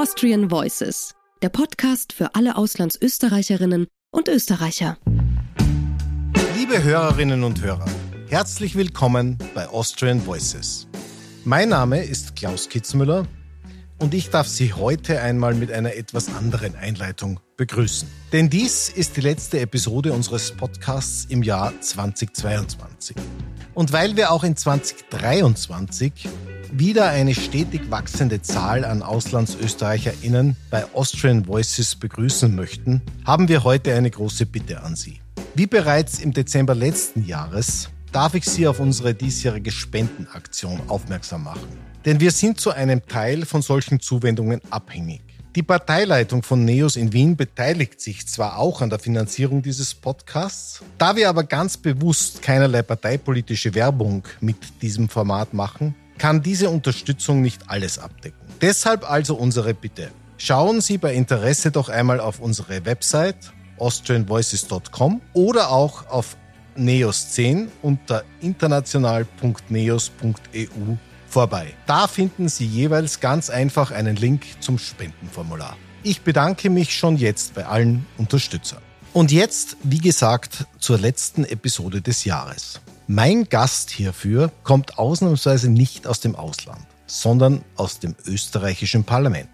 Austrian Voices, der Podcast für alle Auslandsösterreicherinnen und Österreicher. Liebe Hörerinnen und Hörer, herzlich willkommen bei Austrian Voices. Mein Name ist Klaus Kitzmüller und ich darf Sie heute einmal mit einer etwas anderen Einleitung begrüßen. Denn dies ist die letzte Episode unseres Podcasts im Jahr 2022. Und weil wir auch in 2023 wieder eine stetig wachsende Zahl an AuslandsösterreicherInnen bei Austrian Voices begrüßen möchten, haben wir heute eine große Bitte an Sie. Wie bereits im Dezember letzten Jahres darf ich Sie auf unsere diesjährige Spendenaktion aufmerksam machen. Denn wir sind zu einem Teil von solchen Zuwendungen abhängig. Die Parteileitung von NEOS in Wien beteiligt sich zwar auch an der Finanzierung dieses Podcasts, da wir aber ganz bewusst keinerlei parteipolitische Werbung mit diesem Format machen, kann diese Unterstützung nicht alles abdecken. Deshalb also unsere Bitte. Schauen Sie bei Interesse doch einmal auf unsere Website austrianvoices.com oder auch auf NEOS 10 unter international.neos.eu vorbei. Da finden Sie jeweils ganz einfach einen Link zum Spendenformular. Ich bedanke mich schon jetzt bei allen Unterstützern. Und jetzt, wie gesagt, zur letzten Episode des Jahres. Mein Gast hierfür kommt ausnahmsweise nicht aus dem Ausland, sondern aus dem österreichischen Parlament.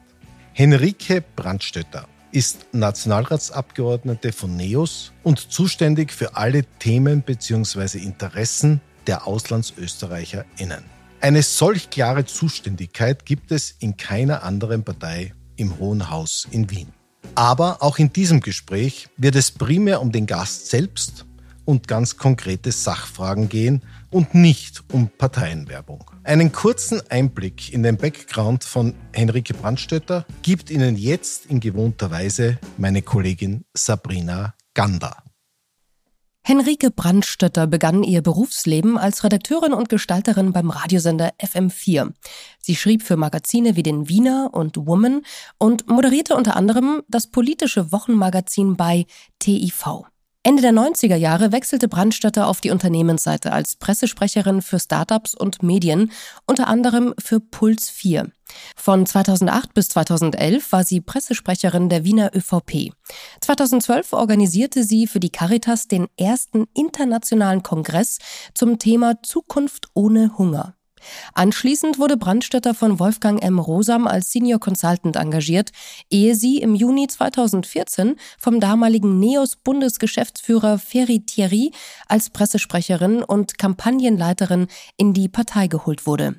Henrike Brandstötter ist Nationalratsabgeordnete von NEOS und zuständig für alle Themen bzw. Interessen der AuslandsösterreicherInnen. Eine solch klare Zuständigkeit gibt es in keiner anderen Partei im Hohen Haus in Wien. Aber auch in diesem Gespräch wird es primär um den Gast selbst und ganz konkrete Sachfragen gehen und nicht um Parteienwerbung. Einen kurzen Einblick in den Background von Henrike Brandstötter gibt Ihnen jetzt in gewohnter Weise meine Kollegin Sabrina Gander. Henrike Brandstötter begann ihr Berufsleben als Redakteurin und Gestalterin beim Radiosender FM4. Sie schrieb für Magazine wie den Wiener und Woman und moderierte unter anderem das politische Wochenmagazin bei TIV. Ende der 90er Jahre wechselte Brandstötter auf die Unternehmensseite als Pressesprecherin für Startups und Medien, unter anderem für Puls 4. Von 2008 bis 2011 war sie Pressesprecherin der Wiener ÖVP. 2012 organisierte sie für die Caritas den ersten internationalen Kongress zum Thema Zukunft ohne Hunger. Anschließend wurde Brandstötter von Wolfgang M. Rosam als Senior Consultant engagiert, ehe sie im Juni 2014 vom damaligen NEOS-Bundesgeschäftsführer Ferry Thierry als Pressesprecherin und Kampagnenleiterin in die Partei geholt wurde.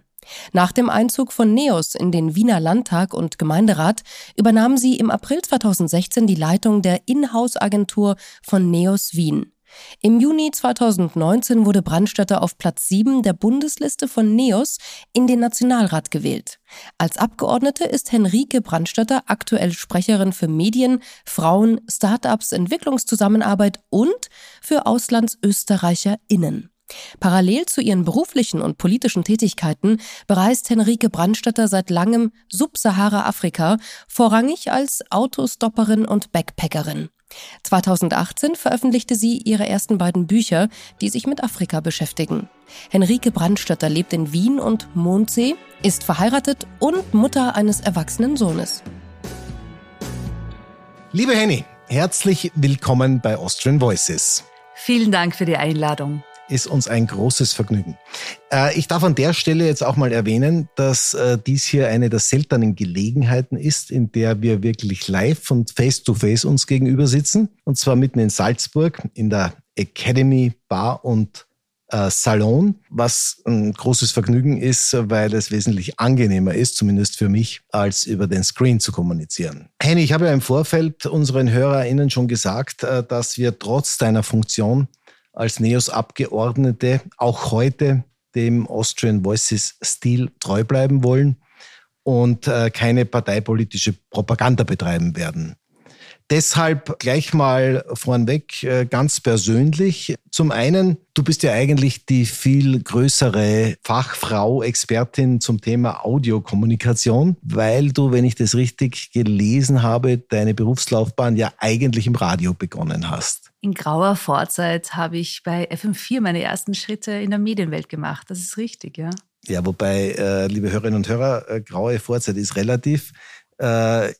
Nach dem Einzug von NEOS in den Wiener Landtag und Gemeinderat übernahm sie im April 2016 die Leitung der Inhouse-Agentur von NEOS Wien. Im Juni 2019 wurde Brandstätter auf Platz 7 der Bundesliste von NEOS in den Nationalrat gewählt. Als Abgeordnete ist Henrike Brandstätter aktuell Sprecherin für Medien, Frauen, Start-ups, Entwicklungszusammenarbeit und für AuslandsösterreicherInnen. Parallel zu ihren beruflichen und politischen Tätigkeiten bereist Henrike Brandstätter seit langem Subsahara-Afrika, vorrangig als Autostopperin und Backpackerin. 2018 veröffentlichte sie ihre ersten beiden Bücher, die sich mit Afrika beschäftigen. Henrike Brandstötter lebt in Wien und Mondsee, ist verheiratet und Mutter eines erwachsenen Sohnes. Liebe Henny, herzlich willkommen bei Austrian Voices. Vielen Dank für die Einladung ist uns ein großes Vergnügen. Äh, ich darf an der Stelle jetzt auch mal erwähnen, dass äh, dies hier eine der seltenen Gelegenheiten ist, in der wir wirklich live und face-to-face -face uns gegenüber sitzen. Und zwar mitten in Salzburg in der Academy Bar und äh, Salon, was ein großes Vergnügen ist, weil es wesentlich angenehmer ist, zumindest für mich, als über den Screen zu kommunizieren. Henny, ich habe ja im Vorfeld unseren HörerInnen schon gesagt, dass wir trotz deiner Funktion als NEOS-Abgeordnete auch heute dem Austrian Voices-Stil treu bleiben wollen und äh, keine parteipolitische Propaganda betreiben werden. Deshalb gleich mal vornweg äh, ganz persönlich. Zum einen, du bist ja eigentlich die viel größere Fachfrau, Expertin zum Thema Audiokommunikation, weil du, wenn ich das richtig gelesen habe, deine Berufslaufbahn ja eigentlich im Radio begonnen hast. In grauer Vorzeit habe ich bei FM4 meine ersten Schritte in der Medienwelt gemacht. Das ist richtig, ja. Ja, wobei, äh, liebe Hörerinnen und Hörer, äh, graue Vorzeit ist relativ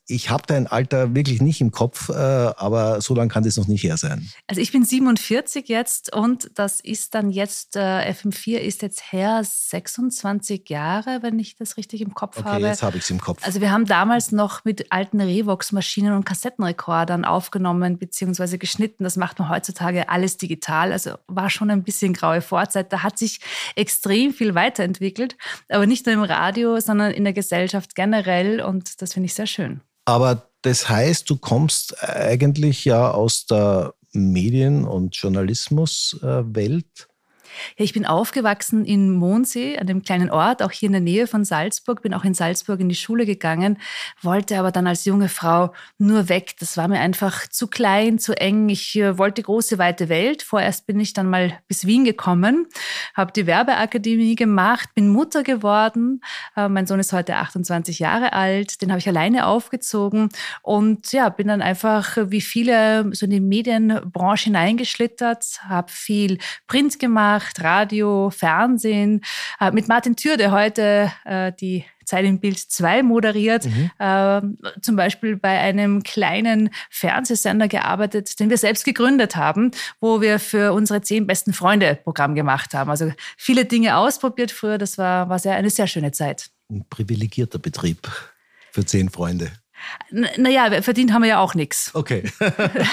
ich habe dein Alter wirklich nicht im Kopf, äh, aber so lange kann das noch nicht her sein. Also ich bin 47 jetzt und das ist dann jetzt, äh, FM4 ist jetzt her 26 Jahre, wenn ich das richtig im Kopf okay, habe. jetzt habe ich es im Kopf. Also wir haben damals noch mit alten Revox-Maschinen und Kassettenrekordern aufgenommen bzw. geschnitten. Das macht man heutzutage alles digital. Also war schon ein bisschen graue Vorzeit. Da hat sich extrem viel weiterentwickelt, aber nicht nur im Radio, sondern in der Gesellschaft generell und das finde finde ich sehr schön. Aber das heißt, du kommst eigentlich ja aus der Medien- und Journalismuswelt. Ja, ich bin aufgewachsen in Mondsee, einem kleinen Ort, auch hier in der Nähe von Salzburg. Bin auch in Salzburg in die Schule gegangen, wollte aber dann als junge Frau nur weg. Das war mir einfach zu klein, zu eng. Ich äh, wollte große, weite Welt. Vorerst bin ich dann mal bis Wien gekommen, habe die Werbeakademie gemacht, bin Mutter geworden. Äh, mein Sohn ist heute 28 Jahre alt. Den habe ich alleine aufgezogen und ja, bin dann einfach wie viele so in die Medienbranche hineingeschlittert, habe viel Print gemacht gemacht, Radio, Fernsehen, äh, mit Martin Thür, der heute äh, die Zeit im Bild 2 moderiert, mhm. äh, zum Beispiel bei einem kleinen Fernsehsender gearbeitet, den wir selbst gegründet haben, wo wir für unsere zehn besten Freunde Programm gemacht haben. Also viele Dinge ausprobiert früher, das war, war sehr, eine sehr schöne Zeit. Ein privilegierter Betrieb für zehn Freunde. Naja, verdient haben wir ja auch nichts. Okay.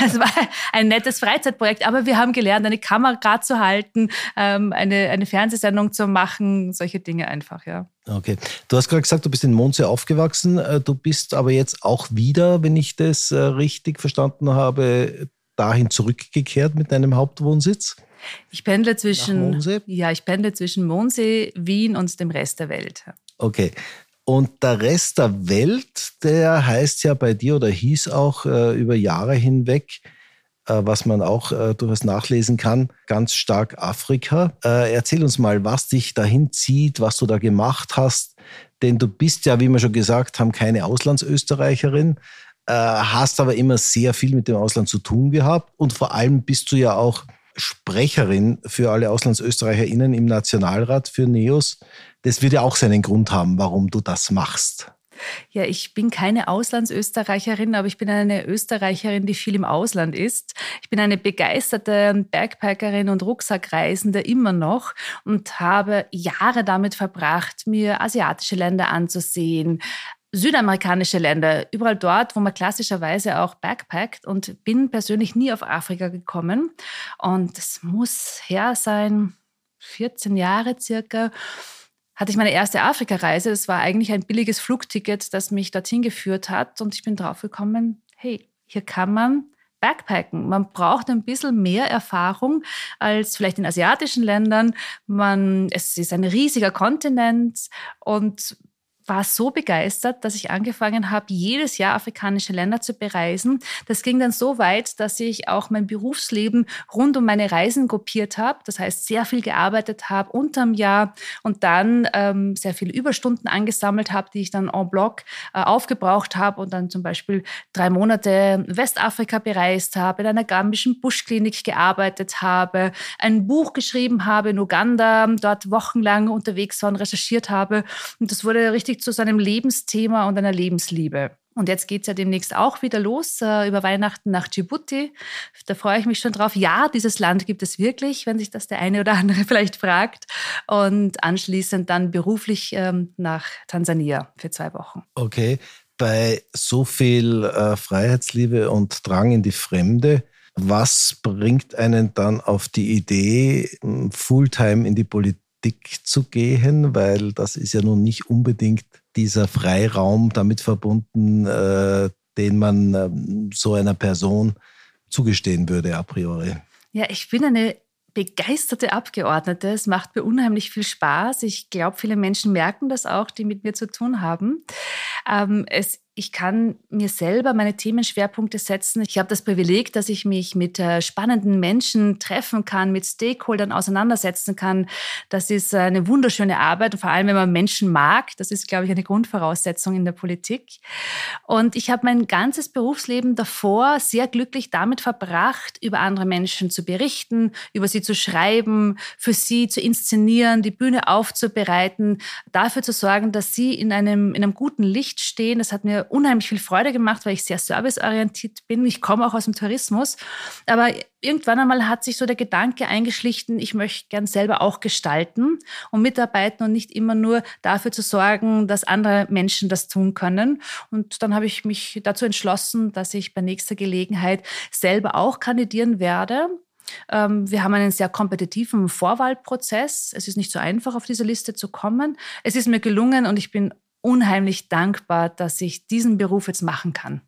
Es war ein nettes Freizeitprojekt, aber wir haben gelernt, eine Kamera zu halten, ähm, eine, eine Fernsehsendung zu machen, solche Dinge einfach, ja. Okay. Du hast gerade gesagt, du bist in Mondsee aufgewachsen. Äh, du bist aber jetzt auch wieder, wenn ich das äh, richtig verstanden habe, dahin zurückgekehrt mit deinem Hauptwohnsitz? Ich pendle zwischen, ja, ich pendle zwischen Mondsee, Wien und dem Rest der Welt. Okay. Und der Rest der Welt, der heißt ja bei dir oder hieß auch äh, über Jahre hinweg, äh, was man auch äh, durchaus nachlesen kann, ganz stark Afrika. Äh, erzähl uns mal, was dich dahin zieht, was du da gemacht hast. Denn du bist ja, wie wir schon gesagt haben, keine Auslandsösterreicherin, äh, hast aber immer sehr viel mit dem Ausland zu tun gehabt und vor allem bist du ja auch Sprecherin für alle AuslandsösterreicherInnen im Nationalrat für NEOS. Das wird ja auch seinen Grund haben, warum du das machst. Ja, ich bin keine Auslandsösterreicherin, aber ich bin eine Österreicherin, die viel im Ausland ist. Ich bin eine begeisterte Backpackerin und Rucksackreisende immer noch und habe Jahre damit verbracht, mir asiatische Länder anzusehen, südamerikanische Länder, überall dort, wo man klassischerweise auch backpackt und bin persönlich nie auf Afrika gekommen. Und es muss her sein, 14 Jahre circa, hatte ich meine erste Afrika-Reise. Das war eigentlich ein billiges Flugticket, das mich dorthin geführt hat. Und ich bin drauf gekommen, hey, hier kann man Backpacken. Man braucht ein bisschen mehr Erfahrung als vielleicht in asiatischen Ländern. Man, es ist ein riesiger Kontinent und war so begeistert, dass ich angefangen habe, jedes Jahr afrikanische Länder zu bereisen. Das ging dann so weit, dass ich auch mein Berufsleben rund um meine Reisen gruppiert habe. Das heißt, sehr viel gearbeitet habe unterm Jahr und dann ähm, sehr viele Überstunden angesammelt habe, die ich dann en bloc äh, aufgebraucht habe und dann zum Beispiel drei Monate Westafrika bereist habe, in einer gambischen Buschklinik gearbeitet habe, ein Buch geschrieben habe in Uganda, dort wochenlang unterwegs war und recherchiert habe. Und das wurde richtig richtig zu seinem Lebensthema und einer Lebensliebe. Und jetzt geht es ja demnächst auch wieder los äh, über Weihnachten nach Djibouti. Da freue ich mich schon drauf. Ja, dieses Land gibt es wirklich, wenn sich das der eine oder andere vielleicht fragt. Und anschließend dann beruflich ähm, nach Tansania für zwei Wochen. Okay, bei so viel äh, Freiheitsliebe und Drang in die Fremde, was bringt einen dann auf die Idee, Fulltime in die Politik zu gehen, weil das ist ja nun nicht unbedingt dieser Freiraum damit verbunden, äh, den man äh, so einer Person zugestehen würde a priori. Ja, ich bin eine begeisterte Abgeordnete. Es macht mir unheimlich viel Spaß. Ich glaube, viele Menschen merken das auch, die mit mir zu tun haben. Ähm, es ich kann mir selber meine Themenschwerpunkte setzen. Ich habe das Privileg, dass ich mich mit äh, spannenden Menschen treffen kann, mit Stakeholdern auseinandersetzen kann. Das ist eine wunderschöne Arbeit, vor allem wenn man Menschen mag. Das ist, glaube ich, eine Grundvoraussetzung in der Politik. Und ich habe mein ganzes Berufsleben davor sehr glücklich damit verbracht, über andere Menschen zu berichten, über sie zu schreiben, für sie zu inszenieren, die Bühne aufzubereiten, dafür zu sorgen, dass sie in einem, in einem guten Licht stehen. Das hat mir unheimlich viel Freude gemacht, weil ich sehr serviceorientiert bin. Ich komme auch aus dem Tourismus. Aber irgendwann einmal hat sich so der Gedanke eingeschlichen, ich möchte gern selber auch gestalten und mitarbeiten und nicht immer nur dafür zu sorgen, dass andere Menschen das tun können. Und dann habe ich mich dazu entschlossen, dass ich bei nächster Gelegenheit selber auch kandidieren werde. Ähm, wir haben einen sehr kompetitiven Vorwahlprozess. Es ist nicht so einfach, auf diese Liste zu kommen. Es ist mir gelungen und ich bin unheimlich dankbar, dass ich diesen Beruf jetzt machen kann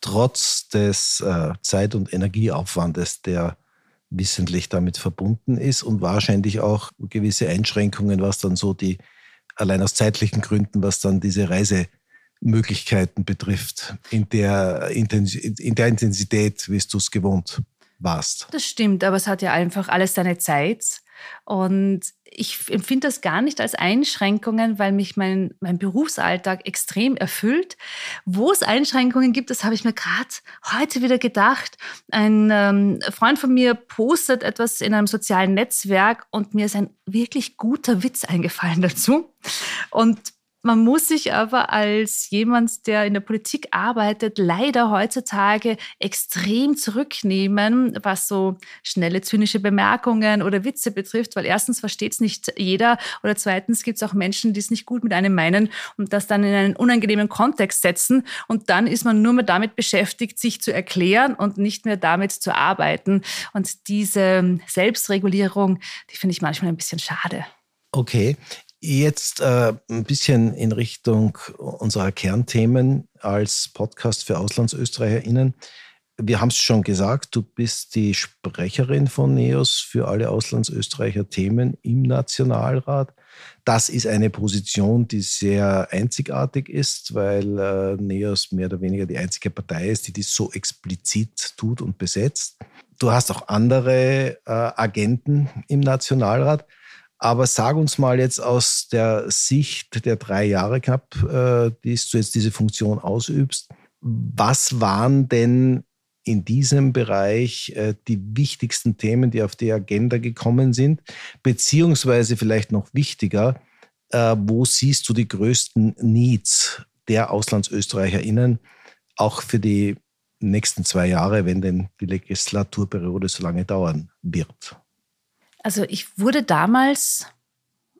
trotz des äh, Zeit- und Energieaufwandes, der wissentlich damit verbunden ist und wahrscheinlich auch gewisse Einschränkungen, was dann so die, allein aus zeitlichen Gründen, was dann diese Reisemöglichkeiten betrifft, in der, in der Intensität, wie du es gewohnt warst. Das stimmt, aber es hat ja einfach alles seine Zeit. Und ich empfinde das gar nicht als Einschränkungen, weil mich mein, mein Berufsalltag extrem erfüllt. Wo es Einschränkungen gibt, das habe ich mir gerade heute wieder gedacht. Ein ähm, Freund von mir postet etwas in einem sozialen Netzwerk und mir ist ein wirklich guter Witz eingefallen dazu. Und man muss sich aber als jemand, der in der Politik arbeitet, leider heutzutage extrem zurücknehmen, was so schnelle zynische Bemerkungen oder Witze betrifft, weil erstens versteht es nicht jeder oder zweitens gibt es auch Menschen, die es nicht gut mit einem meinen und das dann in einen unangenehmen Kontext setzen und dann ist man nur mehr damit beschäftigt, sich zu erklären und nicht mehr damit zu arbeiten. Und diese Selbstregulierung, die finde ich manchmal ein bisschen schade. Okay, Jetzt äh, ein bisschen in Richtung unserer Kernthemen als Podcast für AuslandsösterreicherInnen. Wir haben es schon gesagt, du bist die Sprecherin von NEOS für alle Auslandsösterreicher Themen im Nationalrat. Das ist eine Position, die sehr einzigartig ist, weil äh, NEOS mehr oder weniger die einzige Partei ist, die dies so explizit tut und besetzt. Du hast auch andere äh, Agenten im Nationalrat. Aber sag uns mal jetzt aus der Sicht der drei Jahre knapp, äh, die du jetzt diese Funktion ausübst, was waren denn in diesem Bereich äh, die wichtigsten Themen, die auf die Agenda gekommen sind? Beziehungsweise vielleicht noch wichtiger, äh, wo siehst du die größten Needs der AuslandsösterreicherInnen auch für die nächsten zwei Jahre, wenn denn die Legislaturperiode so lange dauern wird? Also ich wurde damals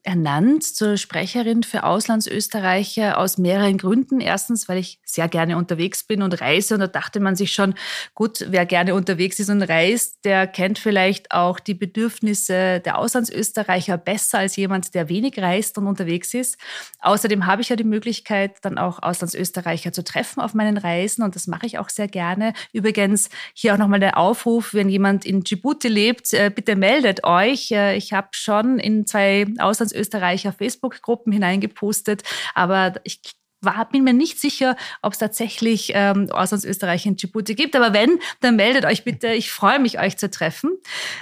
ernannt zur Sprecherin für Auslandsösterreicher aus mehreren Gründen. Erstens, weil ich sehr gerne unterwegs bin und reise. Und da dachte man sich schon, gut, wer gerne unterwegs ist und reist, der kennt vielleicht auch die Bedürfnisse der Auslandsösterreicher besser als jemand, der wenig reist und unterwegs ist. Außerdem habe ich ja die Möglichkeit, dann auch Auslandsösterreicher zu treffen auf meinen Reisen. Und das mache ich auch sehr gerne. Übrigens, hier auch nochmal der Aufruf, wenn jemand in Djibouti lebt, äh, bitte meldet euch. Äh, ich habe schon in zwei Auslands Österreicher Facebook-Gruppen hineingepostet, aber ich war, bin mir nicht sicher, ob es tatsächlich ähm, Auslandsösterreich in Djibouti gibt. Aber wenn, dann meldet euch bitte. Ich freue mich, euch zu treffen.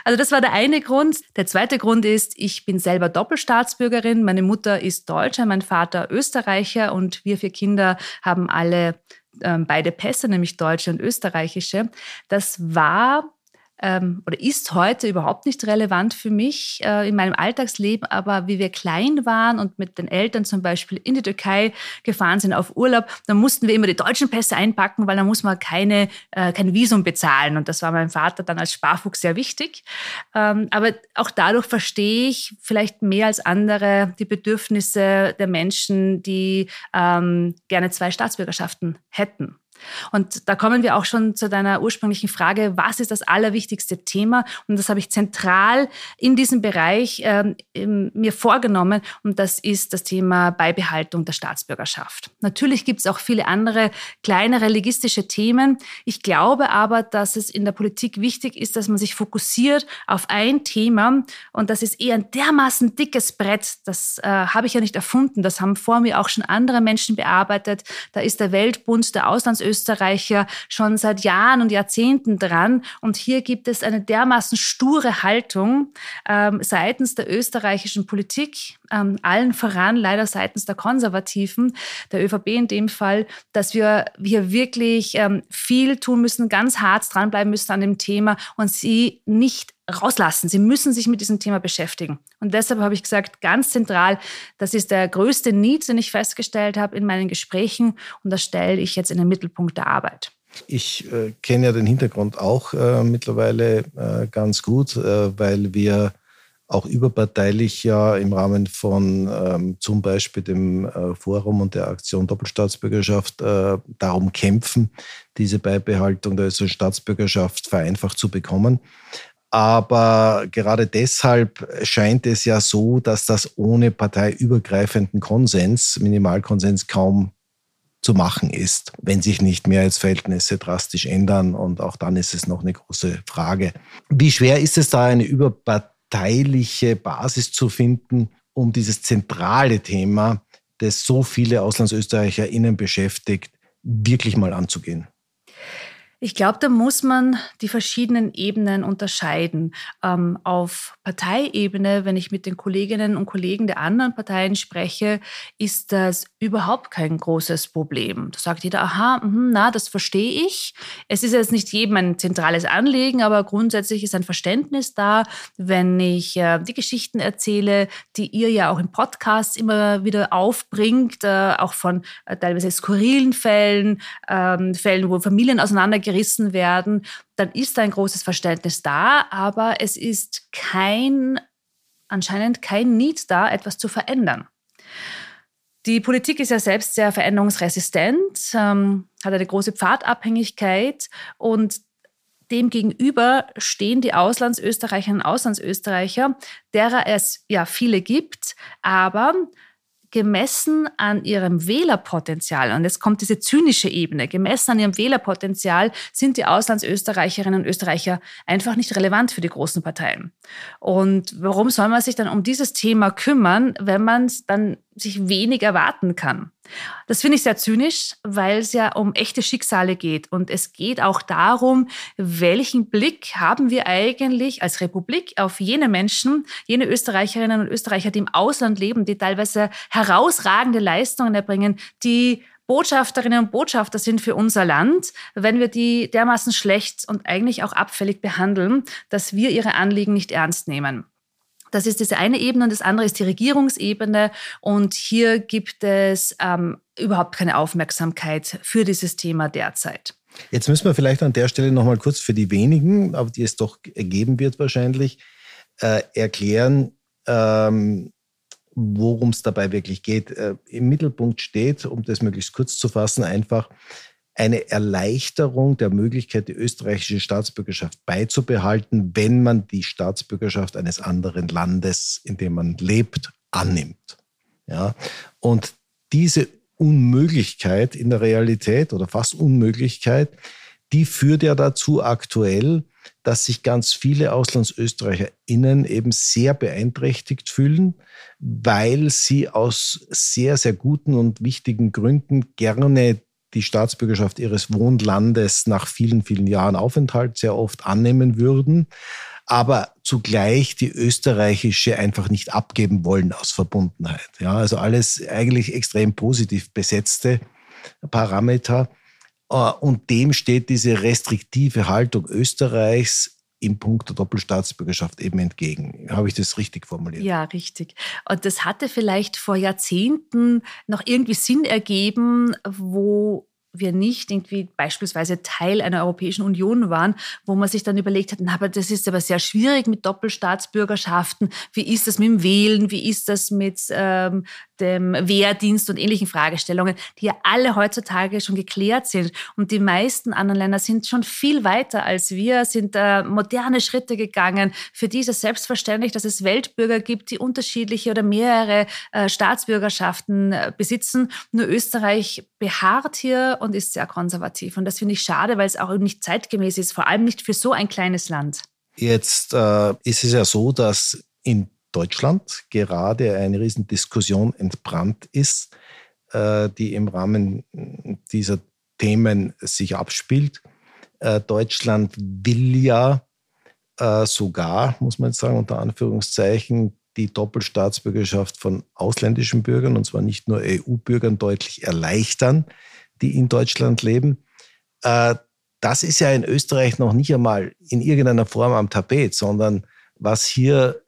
Also das war der eine Grund. Der zweite Grund ist, ich bin selber Doppelstaatsbürgerin. Meine Mutter ist Deutscher, mein Vater Österreicher und wir vier Kinder haben alle ähm, beide Pässe, nämlich deutsche und österreichische. Das war ähm, oder ist heute überhaupt nicht relevant für mich äh, in meinem Alltagsleben, aber wie wir klein waren und mit den Eltern zum Beispiel in die Türkei gefahren sind auf Urlaub, dann mussten wir immer die deutschen Pässe einpacken, weil da muss man keine, äh, kein Visum bezahlen und das war meinem Vater dann als Sparfuchs sehr wichtig. Ähm, aber auch dadurch verstehe ich vielleicht mehr als andere die Bedürfnisse der Menschen, die ähm, gerne zwei Staatsbürgerschaften hätten. Und da kommen wir auch schon zu deiner ursprünglichen Frage, was ist das allerwichtigste Thema? Und das habe ich zentral in diesem Bereich äh, mir vorgenommen und das ist das Thema Beibehaltung der Staatsbürgerschaft. Natürlich gibt es auch viele andere kleinere legistische Themen. Ich glaube aber, dass es in der Politik wichtig ist, dass man sich fokussiert auf ein Thema und das ist eher ein dermaßen dickes Brett. Das äh, habe ich ja nicht erfunden. Das haben vor mir auch schon andere Menschen bearbeitet. Da ist der Weltbund der Auslands Österreicher schon seit Jahren und Jahrzehnten dran. Und hier gibt es eine dermaßen sture Haltung ähm, seitens der österreichischen Politik, ähm, allen voran leider seitens der Konservativen, der ÖVP in dem Fall, dass wir hier wirklich ähm, viel tun müssen, ganz hart dranbleiben müssen an dem Thema und sie nicht rauslassen. Sie müssen sich mit diesem Thema beschäftigen. Und deshalb habe ich gesagt, ganz zentral, das ist der größte Need, den ich festgestellt habe in meinen Gesprächen. Und das stelle ich jetzt in den Mittelpunkt der Arbeit. Ich äh, kenne ja den Hintergrund auch äh, mittlerweile äh, ganz gut, äh, weil wir auch überparteilich ja im Rahmen von ähm, zum Beispiel dem äh, Forum und der Aktion Doppelstaatsbürgerschaft äh, darum kämpfen, diese Beibehaltung der österreichischen Staatsbürgerschaft vereinfacht zu bekommen. Aber gerade deshalb scheint es ja so, dass das ohne parteiübergreifenden Konsens, Minimalkonsens kaum zu machen ist, wenn sich nicht Mehrheitsverhältnisse drastisch ändern. Und auch dann ist es noch eine große Frage. Wie schwer ist es da, eine überparteiliche Basis zu finden, um dieses zentrale Thema, das so viele AuslandsösterreicherInnen beschäftigt, wirklich mal anzugehen? Ich glaube, da muss man die verschiedenen Ebenen unterscheiden. Ähm, auf Parteiebene, wenn ich mit den Kolleginnen und Kollegen der anderen Parteien spreche, ist das überhaupt kein großes Problem. Da sagt jeder, aha, mh, na, das verstehe ich. Es ist jetzt nicht jedem ein zentrales Anliegen, aber grundsätzlich ist ein Verständnis da, wenn ich äh, die Geschichten erzähle, die ihr ja auch im Podcast immer wieder aufbringt, äh, auch von äh, teilweise skurrilen Fällen, ähm, Fällen, wo Familien auseinandergehen gerissen werden, dann ist da ein großes Verständnis da, aber es ist kein, anscheinend kein Need da, etwas zu verändern. Die Politik ist ja selbst sehr veränderungsresistent, ähm, hat eine große Pfadabhängigkeit und Demgegenüber stehen die Auslandsösterreicherinnen und Auslandsösterreicher, derer es ja viele gibt, aber gemessen an ihrem Wählerpotenzial, und jetzt kommt diese zynische Ebene, gemessen an ihrem Wählerpotenzial sind die Auslandsösterreicherinnen und Österreicher einfach nicht relevant für die großen Parteien. Und warum soll man sich dann um dieses Thema kümmern, wenn man dann sich wenig erwarten kann? Das finde ich sehr zynisch, weil es ja um echte Schicksale geht. Und es geht auch darum, welchen Blick haben wir eigentlich als Republik auf jene Menschen, jene Österreicherinnen und Österreicher, die im Ausland leben, die teilweise herausragende Leistungen erbringen, die Botschafterinnen und Botschafter sind für unser Land, wenn wir die dermaßen schlecht und eigentlich auch abfällig behandeln, dass wir ihre Anliegen nicht ernst nehmen. Das ist diese eine Ebene und das andere ist die Regierungsebene. Und hier gibt es ähm, überhaupt keine Aufmerksamkeit für dieses Thema derzeit. Jetzt müssen wir vielleicht an der Stelle nochmal kurz für die wenigen, aber die es doch geben wird wahrscheinlich, äh, erklären, ähm, worum es dabei wirklich geht. Äh, Im Mittelpunkt steht, um das möglichst kurz zu fassen, einfach eine Erleichterung der Möglichkeit, die österreichische Staatsbürgerschaft beizubehalten, wenn man die Staatsbürgerschaft eines anderen Landes, in dem man lebt, annimmt. Ja? Und diese Unmöglichkeit in der Realität oder fast Unmöglichkeit, die führt ja dazu aktuell, dass sich ganz viele AuslandsösterreicherInnen eben sehr beeinträchtigt fühlen, weil sie aus sehr, sehr guten und wichtigen Gründen gerne die Staatsbürgerschaft ihres Wohnlandes nach vielen, vielen Jahren Aufenthalt sehr oft annehmen würden, aber zugleich die österreichische einfach nicht abgeben wollen aus Verbundenheit. Ja, also alles eigentlich extrem positiv besetzte Parameter. Äh, und dem steht diese restriktive Haltung Österreichs im Punkt der Doppelstaatsbürgerschaft eben entgegen. Habe ich das richtig formuliert? Ja, richtig. Und das hatte vielleicht vor Jahrzehnten noch irgendwie Sinn ergeben, wo wir nicht irgendwie beispielsweise Teil einer Europäischen Union waren, wo man sich dann überlegt hat, na, aber das ist aber sehr schwierig mit Doppelstaatsbürgerschaften. Wie ist das mit dem Wählen? Wie ist das mit ähm, dem Wehrdienst und ähnlichen Fragestellungen, die ja alle heutzutage schon geklärt sind. Und die meisten anderen Länder sind schon viel weiter als wir, sind äh, moderne Schritte gegangen. Für die ist es selbstverständlich, dass es Weltbürger gibt, die unterschiedliche oder mehrere äh, Staatsbürgerschaften äh, besitzen. Nur Österreich beharrt hier und ist sehr konservativ. Und das finde ich schade, weil es auch nicht zeitgemäß ist, vor allem nicht für so ein kleines Land. Jetzt äh, ist es ja so, dass in Deutschland gerade eine Riesendiskussion entbrannt ist, äh, die im Rahmen dieser Themen sich abspielt. Äh, Deutschland will ja äh, sogar, muss man jetzt sagen, unter Anführungszeichen, die Doppelstaatsbürgerschaft von ausländischen Bürgern, und zwar nicht nur EU-Bürgern, deutlich erleichtern, die in Deutschland leben. das ist ja in Österreich noch nicht einmal in irgendeiner Form am Tapet, sondern was hier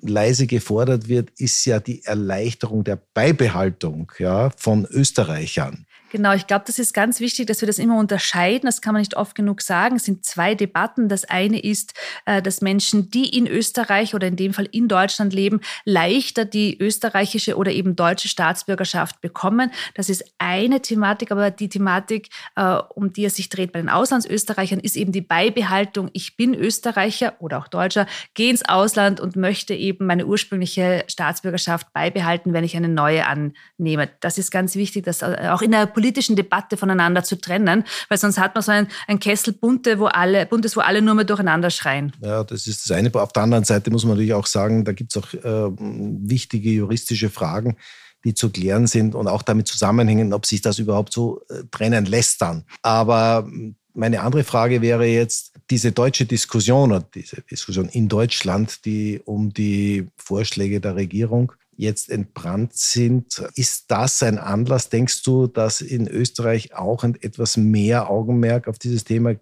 leise gefordert wird, ist ja die Erleichterung der Beibehaltung ja, von Österreichern. Genau, ich glaube, das ist ganz wichtig, dass wir das immer unterscheiden. Das kann man nicht oft genug sagen. Es sind zwei Debatten. Das eine ist, äh, dass Menschen, die in Österreich oder in dem Fall in Deutschland leben, leichter die österreichische oder eben deutsche Staatsbürgerschaft bekommen. Das ist eine Thematik, aber die Thematik, äh, um die es sich dreht bei den Auslandsösterreichern, ist eben die Beibehaltung. Ich bin Österreicher oder auch Deutscher, gehe ins Ausland und möchte eben meine ursprüngliche Staatsbürgerschaft beibehalten, wenn ich eine neue annehme. Das ist ganz wichtig, dass äh, auch in der politischen Debatte voneinander zu trennen, weil sonst hat man so ein, ein Kessel bunte, wo alle, buntes, wo alle nur mehr durcheinander schreien. Ja, das ist das eine. Auf der anderen Seite muss man natürlich auch sagen, da gibt es auch äh, wichtige juristische Fragen, die zu klären sind und auch damit zusammenhängen, ob sich das überhaupt so äh, trennen lässt dann. Aber meine andere Frage wäre jetzt, diese deutsche Diskussion oder diese Diskussion in Deutschland, die um die Vorschläge der Regierung jetzt entbrannt sind. Ist das ein Anlass, denkst du, dass in Österreich auch etwas mehr Augenmerk auf dieses Thema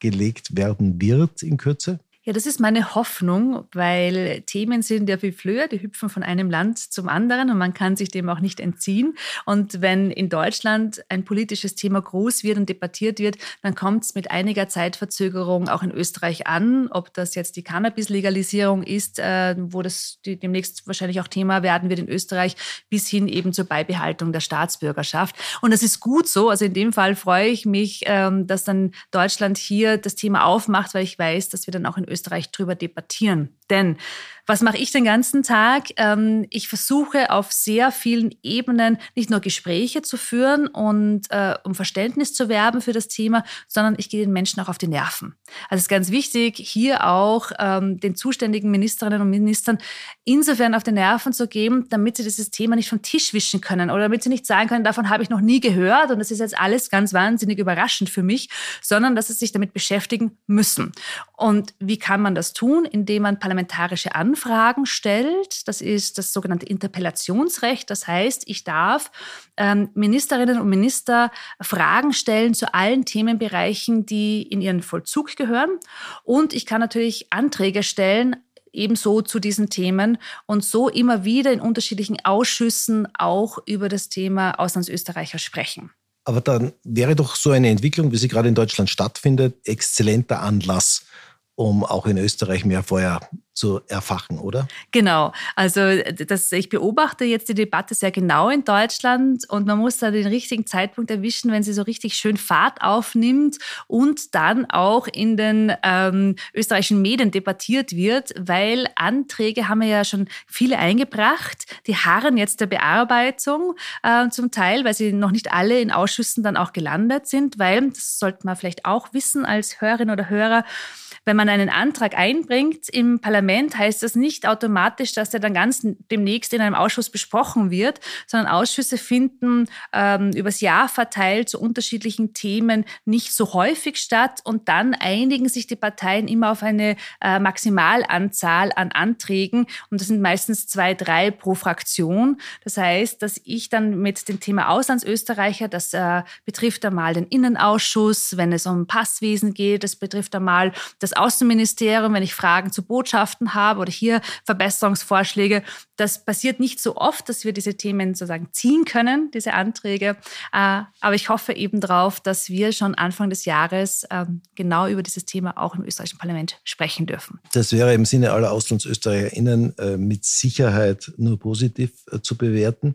gelegt werden wird in Kürze? Ja, das ist meine Hoffnung, weil Themen sind ja wie Flöhe, die hüpfen von einem Land zum anderen und man kann sich dem auch nicht entziehen. Und wenn in Deutschland ein politisches Thema groß wird und debattiert wird, dann kommt es mit einiger Zeitverzögerung auch in Österreich an. Ob das jetzt die Cannabis-Legalisierung ist, äh, wo das demnächst wahrscheinlich auch Thema werden wird in Österreich, bis hin eben zur Beibehaltung der Staatsbürgerschaft. Und das ist gut so. Also in dem Fall freue ich mich, ähm, dass dann Deutschland hier das Thema aufmacht, weil ich weiß, dass wir dann auch in Österreich drüber debattieren. Denn was mache ich den ganzen Tag? Ähm, ich versuche auf sehr vielen Ebenen nicht nur Gespräche zu führen und äh, um Verständnis zu werben für das Thema, sondern ich gehe den Menschen auch auf die Nerven. Also es ist ganz wichtig, hier auch ähm, den zuständigen Ministerinnen und Ministern insofern auf die Nerven zu geben, damit sie dieses Thema nicht vom Tisch wischen können oder damit sie nicht sagen können, davon habe ich noch nie gehört und das ist jetzt alles ganz wahnsinnig überraschend für mich, sondern dass sie sich damit beschäftigen müssen. Und wie kann man das tun? Indem man parlamentarische Anfragen Anfragen stellt. Das ist das sogenannte Interpellationsrecht. Das heißt, ich darf ähm, Ministerinnen und Minister Fragen stellen zu allen Themenbereichen, die in ihren Vollzug gehören. Und ich kann natürlich Anträge stellen, ebenso zu diesen Themen und so immer wieder in unterschiedlichen Ausschüssen auch über das Thema Auslandsösterreicher sprechen. Aber dann wäre doch so eine Entwicklung, wie sie gerade in Deutschland stattfindet, exzellenter Anlass, um auch in Österreich mehr Feuer zu erfachen, oder? Genau. Also das, ich beobachte jetzt die Debatte sehr genau in Deutschland und man muss da den richtigen Zeitpunkt erwischen, wenn sie so richtig schön Fahrt aufnimmt und dann auch in den ähm, österreichischen Medien debattiert wird, weil Anträge haben wir ja schon viele eingebracht, die harren jetzt der Bearbeitung äh, zum Teil, weil sie noch nicht alle in Ausschüssen dann auch gelandet sind, weil, das sollte man vielleicht auch wissen als Hörerin oder Hörer, wenn man einen Antrag einbringt im Parlament, heißt das nicht automatisch, dass der dann ganz demnächst in einem Ausschuss besprochen wird, sondern Ausschüsse finden ähm, übers Jahr verteilt zu unterschiedlichen Themen nicht so häufig statt und dann einigen sich die Parteien immer auf eine äh, Maximalanzahl an Anträgen und das sind meistens zwei, drei pro Fraktion. Das heißt, dass ich dann mit dem Thema Auslandsösterreicher, das äh, betrifft einmal den Innenausschuss, wenn es um Passwesen geht, das betrifft einmal das Außenministerium, wenn ich Fragen zu Botschaften habe oder hier Verbesserungsvorschläge. Das passiert nicht so oft, dass wir diese Themen sozusagen ziehen können, diese Anträge. Äh, aber ich hoffe eben darauf, dass wir schon Anfang des Jahres ähm, genau über dieses Thema auch im österreichischen Parlament sprechen dürfen. Das wäre im Sinne aller AuslandsösterreicherInnen äh, mit Sicherheit nur positiv äh, zu bewerten.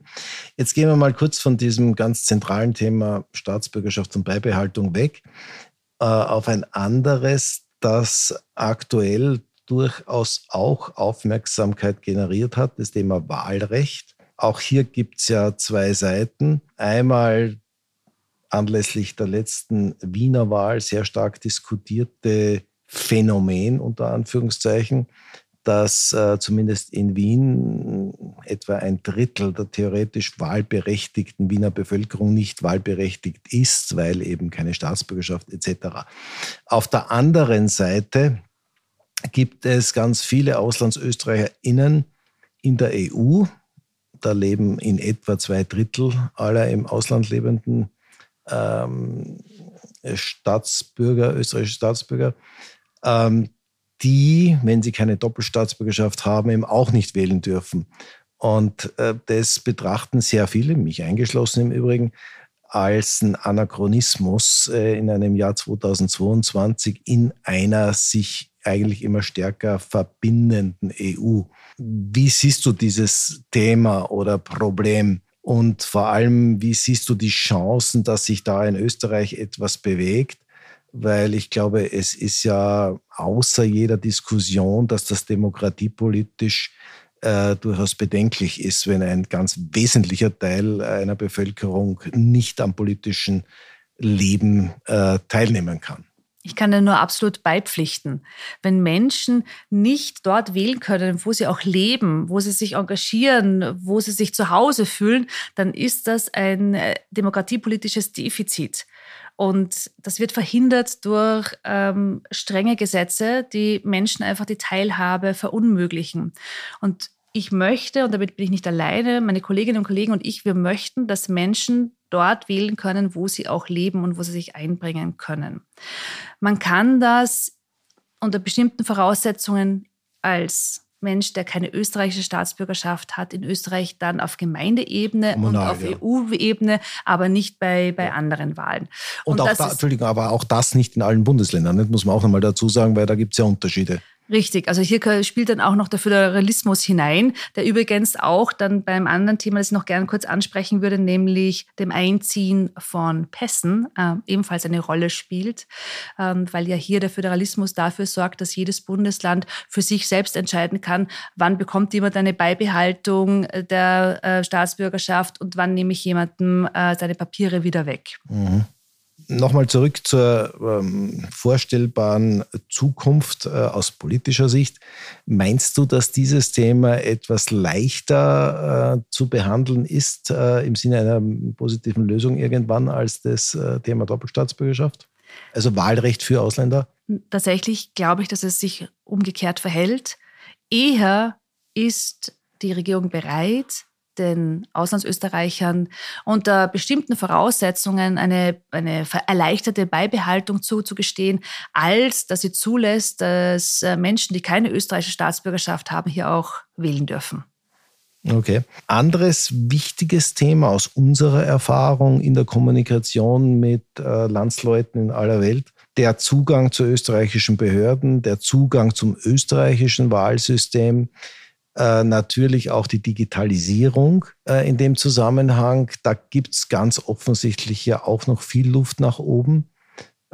Jetzt gehen wir mal kurz von diesem ganz zentralen Thema Staatsbürgerschaft und Beibehaltung weg auf ein anderes, das aktuell durchaus auch Aufmerksamkeit generiert hat, das Thema Wahlrecht. Auch hier gibt es ja zwei Seiten. Einmal anlässlich der letzten Wiener Wahl sehr stark diskutierte Phänomen unter Anführungszeichen, dass äh, zumindest in Wien etwa ein Drittel der theoretisch wahlberechtigten Wiener Bevölkerung nicht wahlberechtigt ist, weil eben keine Staatsbürgerschaft etc. Auf der anderen Seite gibt es ganz viele AuslandsösterreicherInnen in der EU. Da leben in etwa zwei Drittel aller im Ausland lebenden ähm, Staatsbürger, österreichische Staatsbürger, ähm, die, wenn sie keine Doppelstaatsbürgerschaft haben, eben auch nicht wählen dürfen. Und äh, das betrachten sehr viele, mich eingeschlossen im Übrigen, als ein Anachronismus äh, in einem Jahr 2022 in einer sich eigentlich immer stärker verbindenden EU. Wie siehst du dieses Thema oder Problem? Und vor allem, wie siehst du die Chancen, dass sich da in Österreich etwas bewegt? Weil ich glaube, es ist ja außer jeder Diskussion, dass das demokratiepolitisch äh, durchaus bedenklich ist, wenn ein ganz wesentlicher Teil einer Bevölkerung nicht am politischen Leben äh, teilnehmen kann. Ich kann da nur absolut beipflichten. Wenn Menschen nicht dort wählen können, wo sie auch leben, wo sie sich engagieren, wo sie sich zu Hause fühlen, dann ist das ein äh, demokratiepolitisches Defizit. Und das wird verhindert durch ähm, strenge Gesetze, die Menschen einfach die Teilhabe verunmöglichen. Und ich möchte, und damit bin ich nicht alleine, meine Kolleginnen und Kollegen und ich, wir möchten, dass Menschen dort wählen können, wo sie auch leben und wo sie sich einbringen können. Man kann das unter bestimmten Voraussetzungen als Mensch, der keine österreichische Staatsbürgerschaft hat, in Österreich dann auf Gemeindeebene Kommunal, und auf ja. EU-Ebene, aber nicht bei, bei anderen Wahlen. Und, und auch da, Entschuldigung, aber auch das nicht in allen Bundesländern, das muss man auch nochmal dazu sagen, weil da gibt es ja Unterschiede. Richtig, also hier spielt dann auch noch der Föderalismus hinein, der übrigens auch dann beim anderen Thema, das ich noch gerne kurz ansprechen würde, nämlich dem Einziehen von Pässen, äh, ebenfalls eine Rolle spielt, ähm, weil ja hier der Föderalismus dafür sorgt, dass jedes Bundesland für sich selbst entscheiden kann, wann bekommt jemand eine Beibehaltung der äh, Staatsbürgerschaft und wann nehme ich jemandem äh, seine Papiere wieder weg. Mhm. Nochmal zurück zur ähm, vorstellbaren Zukunft äh, aus politischer Sicht. Meinst du, dass dieses Thema etwas leichter äh, zu behandeln ist äh, im Sinne einer positiven Lösung irgendwann als das äh, Thema Doppelstaatsbürgerschaft? Also Wahlrecht für Ausländer? Tatsächlich glaube ich, dass es sich umgekehrt verhält. Eher ist die Regierung bereit, den Auslandsösterreichern unter bestimmten Voraussetzungen eine, eine erleichterte Beibehaltung zuzugestehen, als dass sie zulässt, dass äh, Menschen, die keine österreichische Staatsbürgerschaft haben, hier auch wählen dürfen. Okay. Anderes wichtiges Thema aus unserer Erfahrung in der Kommunikation mit äh, Landsleuten in aller Welt, der Zugang zu österreichischen Behörden, der Zugang zum österreichischen Wahlsystem, äh, natürlich auch die Digitalisierung äh, in dem Zusammenhang. Da gibt es ganz offensichtlich ja auch noch viel Luft nach oben.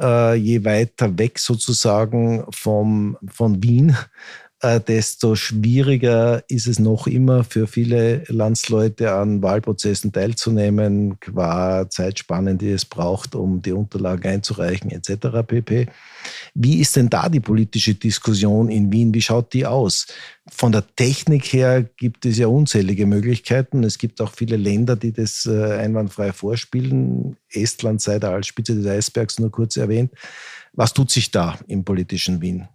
Äh, je weiter weg sozusagen vom, von Wien, äh, desto schwieriger ist es noch immer für viele Landsleute an Wahlprozessen teilzunehmen, qua Zeitspannen, die es braucht, um die Unterlagen einzureichen etc. pp. Wie ist denn da die politische Diskussion in Wien? Wie schaut die aus? Von der Technik her gibt es ja unzählige Möglichkeiten. Es gibt auch viele Länder, die das äh, einwandfrei vorspielen. Estland sei da als Spitze des Eisbergs nur kurz erwähnt. Was tut sich da im politischen Wien?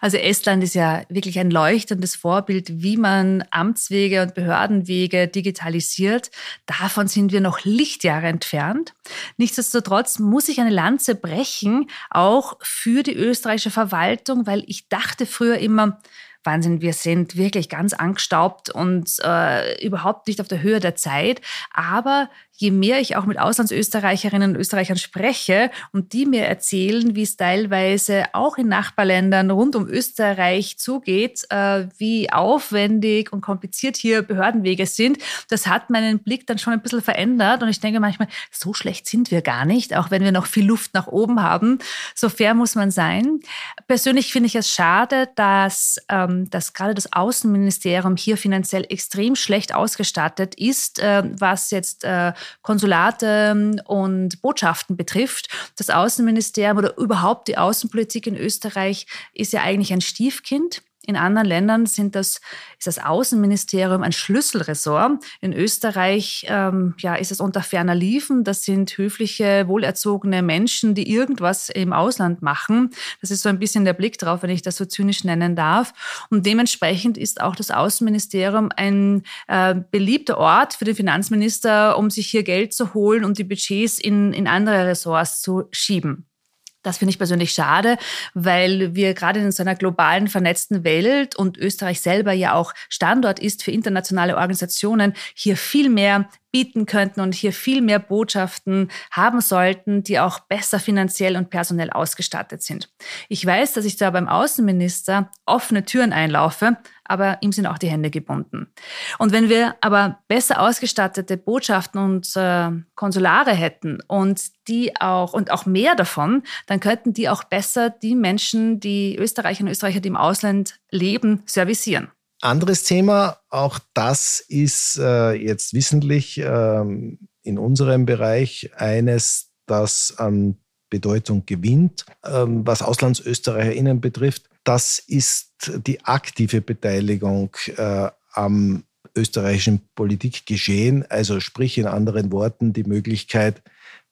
Also Estland ist ja wirklich ein leuchtendes Vorbild, wie man Amtswege und Behördenwege digitalisiert. Davon sind wir noch Lichtjahre entfernt. Nichtsdestotrotz muss ich eine Lanze brechen, auch für die österreichische Verwaltung, weil ich dachte früher immer, Wahnsinn, wir sind wirklich ganz angestaubt und äh, überhaupt nicht auf der Höhe der Zeit. Aber je mehr ich auch mit Auslandsösterreicherinnen und Österreichern spreche und die mir erzählen, wie es teilweise auch in Nachbarländern rund um Österreich zugeht, äh, wie aufwendig und kompliziert hier Behördenwege sind, das hat meinen Blick dann schon ein bisschen verändert. Und ich denke manchmal, so schlecht sind wir gar nicht, auch wenn wir noch viel Luft nach oben haben. So fair muss man sein. Persönlich finde ich es schade, dass, ähm, dass gerade das Außenministerium hier finanziell extrem schlecht ausgestattet ist, äh, was jetzt äh, Konsulate ähm, und Botschaften betrifft. Das Außenministerium oder überhaupt die Außenpolitik in Österreich ist ja eigentlich ein Stiefkind. In anderen Ländern sind das, ist das Außenministerium ein Schlüsselressort. In Österreich ähm, ja, ist es unter ferner Liefen. Das sind höfliche, wohlerzogene Menschen, die irgendwas im Ausland machen. Das ist so ein bisschen der Blick drauf, wenn ich das so zynisch nennen darf. Und dementsprechend ist auch das Außenministerium ein äh, beliebter Ort für den Finanzminister, um sich hier Geld zu holen und die Budgets in, in andere Ressorts zu schieben. Das finde ich persönlich schade, weil wir gerade in so einer globalen vernetzten Welt und Österreich selber ja auch Standort ist für internationale Organisationen, hier viel mehr bieten könnten und hier viel mehr Botschaften haben sollten, die auch besser finanziell und personell ausgestattet sind. Ich weiß, dass ich da beim Außenminister offene Türen einlaufe, aber ihm sind auch die Hände gebunden. Und wenn wir aber besser ausgestattete Botschaften und äh, Konsulare hätten und die auch und auch mehr davon, dann könnten die auch besser die Menschen, die Österreicher und Österreicher, die im Ausland leben, servicieren. Anderes Thema, auch das ist äh, jetzt wissentlich ähm, in unserem Bereich eines, das an Bedeutung gewinnt, ähm, was AuslandsösterreicherInnen betrifft. Das ist die aktive Beteiligung äh, am österreichischen Politikgeschehen, also sprich in anderen Worten die Möglichkeit,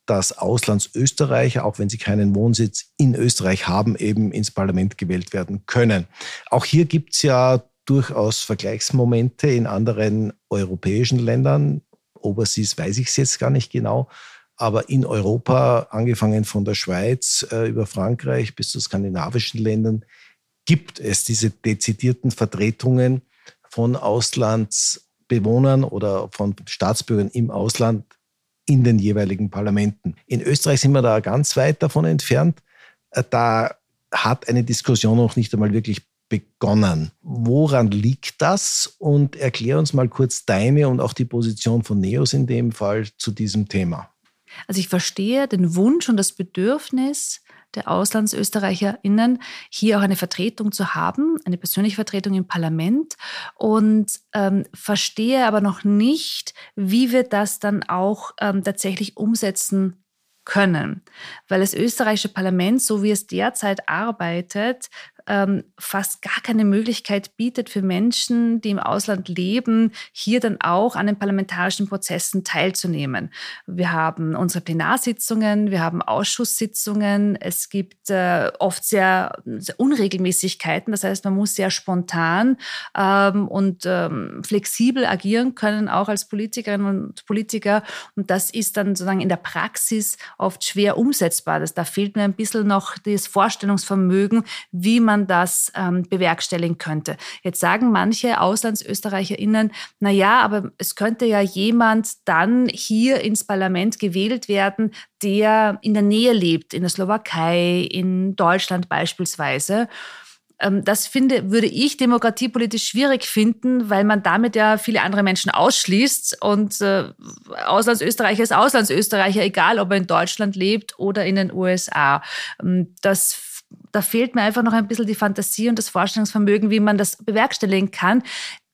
dass Auslandsösterreicher, auch wenn sie keinen Wohnsitz in Österreich haben, eben ins Parlament gewählt werden können. Auch hier gibt es ja durchaus Vergleichsmomente in anderen europäischen Ländern. Overseas weiß ich es jetzt gar nicht genau. Aber in Europa, angefangen von der Schweiz äh, über Frankreich bis zu skandinavischen Ländern, gibt es diese dezidierten Vertretungen von Auslandsbewohnern oder von Staatsbürgern im Ausland in den jeweiligen Parlamenten. In Österreich sind wir da ganz weit davon entfernt. Äh, da hat eine Diskussion noch nicht einmal wirklich begonnen. Woran liegt das? Und erklär uns mal kurz deine und auch die Position von NEOS in dem Fall zu diesem Thema. Also ich verstehe den Wunsch und das Bedürfnis der AuslandsösterreicherInnen, hier auch eine Vertretung zu haben, eine persönliche Vertretung im Parlament und ähm, verstehe aber noch nicht, wie wir das dann auch ähm, tatsächlich umsetzen können, weil das österreichische Parlament, so wie es derzeit arbeitet, ähm, fast gar keine Möglichkeit bietet für Menschen, die im Ausland leben, hier dann auch an den parlamentarischen Prozessen teilzunehmen. Wir haben unsere Plenarsitzungen, wir haben Ausschusssitzungen, es gibt äh, oft sehr, sehr, Unregelmäßigkeiten, das heißt, man muss sehr spontan ähm, und ähm, flexibel agieren können, auch als Politikerinnen und Politiker. Und das ist dann sozusagen in der Praxis oft schwer umsetzbar. Das, da fehlt mir ein bisschen noch das Vorstellungsvermögen, wie man man das ähm, bewerkstelligen könnte. Jetzt sagen manche AuslandsösterreicherInnen, na ja, aber es könnte ja jemand dann hier ins Parlament gewählt werden, der in der Nähe lebt, in der Slowakei, in Deutschland beispielsweise ähm, das finde, würde ich demokratiepolitisch schwierig finden, weil man damit ja viele andere Menschen ausschließt. Und äh, Auslandsösterreicher ist Auslandsösterreicher, egal ob er in Deutschland lebt oder in den USA. Ähm, das da fehlt mir einfach noch ein bisschen die Fantasie und das Vorstellungsvermögen, wie man das bewerkstelligen kann.